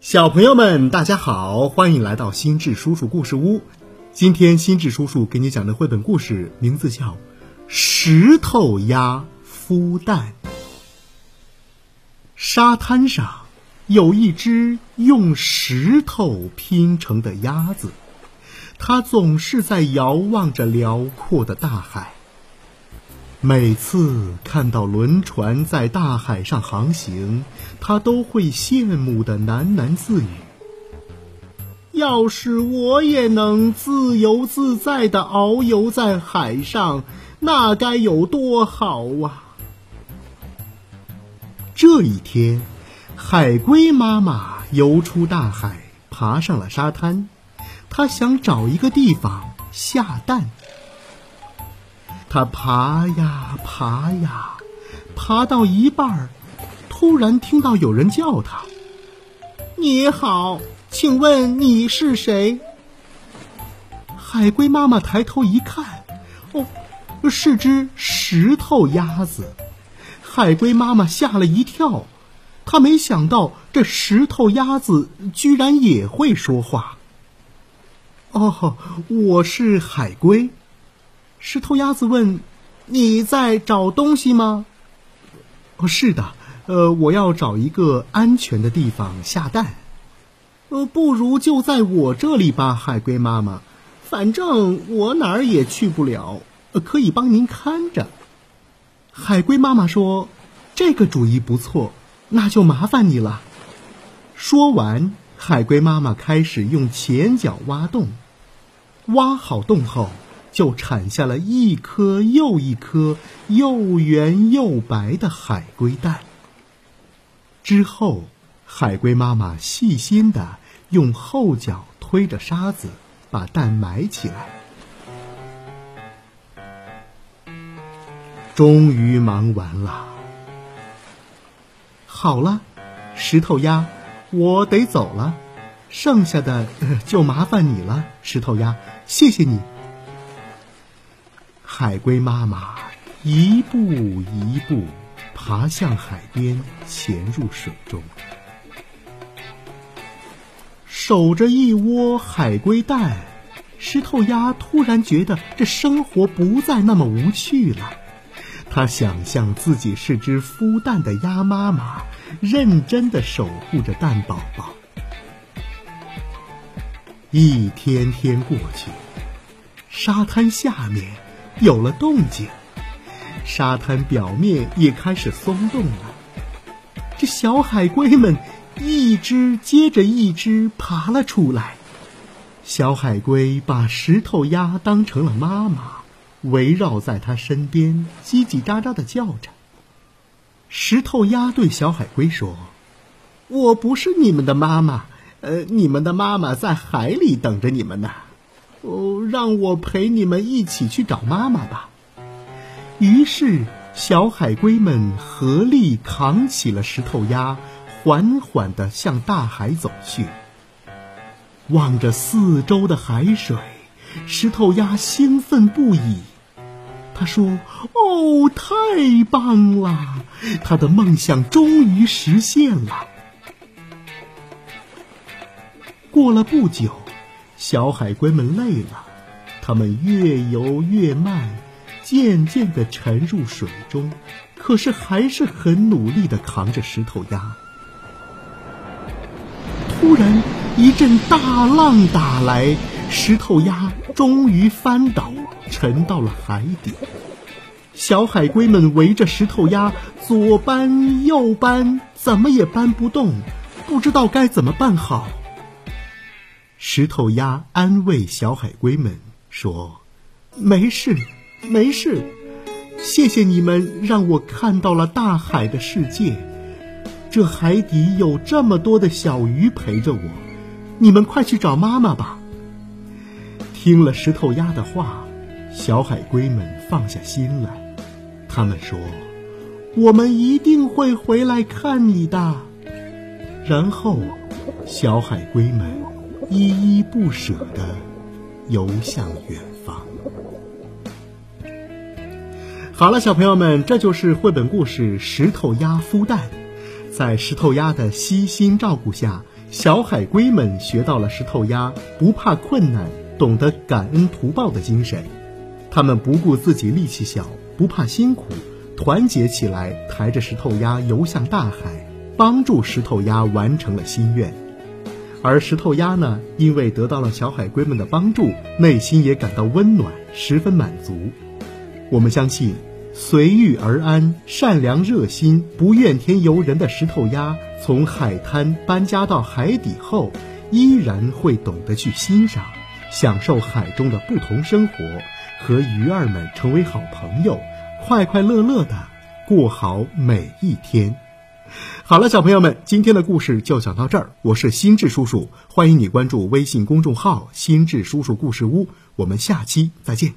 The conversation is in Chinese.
小朋友们，大家好，欢迎来到心智叔叔故事屋。今天心智叔叔给你讲的绘本故事名字叫《石头鸭孵蛋》。沙滩上有一只用石头拼成的鸭子，它总是在遥望着辽阔的大海。每次看到轮船在大海上航行，他都会羡慕的喃喃自语：“要是我也能自由自在的遨游在海上，那该有多好啊！”这一天，海龟妈妈游出大海，爬上了沙滩，它想找一个地方下蛋。他爬呀爬呀，爬到一半儿，突然听到有人叫他：“你好，请问你是谁？”海龟妈妈抬头一看，哦，是只石头鸭子。海龟妈妈吓了一跳，她没想到这石头鸭子居然也会说话。哦，我是海龟。石头鸭子问：“你在找东西吗？”“哦，是的，呃，我要找一个安全的地方下蛋。”“呃，不如就在我这里吧，海龟妈妈，反正我哪儿也去不了，呃可以帮您看着。”海龟妈妈说：“这个主意不错，那就麻烦你了。”说完，海龟妈妈开始用前脚挖洞，挖好洞后。就产下了一颗又一颗又圆又白的海龟蛋。之后，海龟妈妈细心的用后脚推着沙子，把蛋埋起来。终于忙完了，好了，石头鸭，我得走了，剩下的就麻烦你了，石头鸭，谢谢你。海龟妈妈一步一步爬向海边，潜入水中，守着一窝海龟蛋。石头鸭突然觉得这生活不再那么无趣了。它想象自己是只孵蛋的鸭妈妈，认真的守护着蛋宝宝。一天天过去，沙滩下面。有了动静，沙滩表面也开始松动了。这小海龟们一只接着一只爬了出来。小海龟把石头鸭当成了妈妈，围绕在它身边，叽叽喳喳的叫着。石头鸭对小海龟说：“我不是你们的妈妈，呃，你们的妈妈在海里等着你们呢。”哦，让我陪你们一起去找妈妈吧。于是，小海龟们合力扛起了石头鸭，缓缓地向大海走去。望着四周的海水，石头鸭兴奋不已。他说：“哦，太棒了！他的梦想终于实现了。”过了不久。小海龟们累了，它们越游越慢，渐渐地沉入水中，可是还是很努力地扛着石头鸭。突然，一阵大浪打来，石头鸭终于翻倒，沉到了海底。小海龟们围着石头鸭左搬右搬，怎么也搬不动，不知道该怎么办好。石头鸭安慰小海龟们说：“没事，没事，谢谢你们让我看到了大海的世界。这海底有这么多的小鱼陪着我，你们快去找妈妈吧。”听了石头鸭的话，小海龟们放下心来，他们说：“我们一定会回来看你的。”然后，小海龟们。依依不舍地游向远方。好了，小朋友们，这就是绘本故事《石头鸭孵蛋》。在石头鸭的悉心照顾下，小海龟们学到了石头鸭不怕困难、懂得感恩图报的精神，他们不顾自己力气小，不怕辛苦，团结起来，抬着石头鸭游向大海，帮助石头鸭完成了心愿。而石头鸭呢，因为得到了小海龟们的帮助，内心也感到温暖，十分满足。我们相信。随遇而安、善良热心、不怨天尤人的石头鸭，从海滩搬家到海底后，依然会懂得去欣赏、享受海中的不同生活，和鱼儿们成为好朋友，快快乐乐的过好每一天。好了，小朋友们，今天的故事就讲到这儿。我是心智叔叔，欢迎你关注微信公众号“心智叔叔故事屋”，我们下期再见。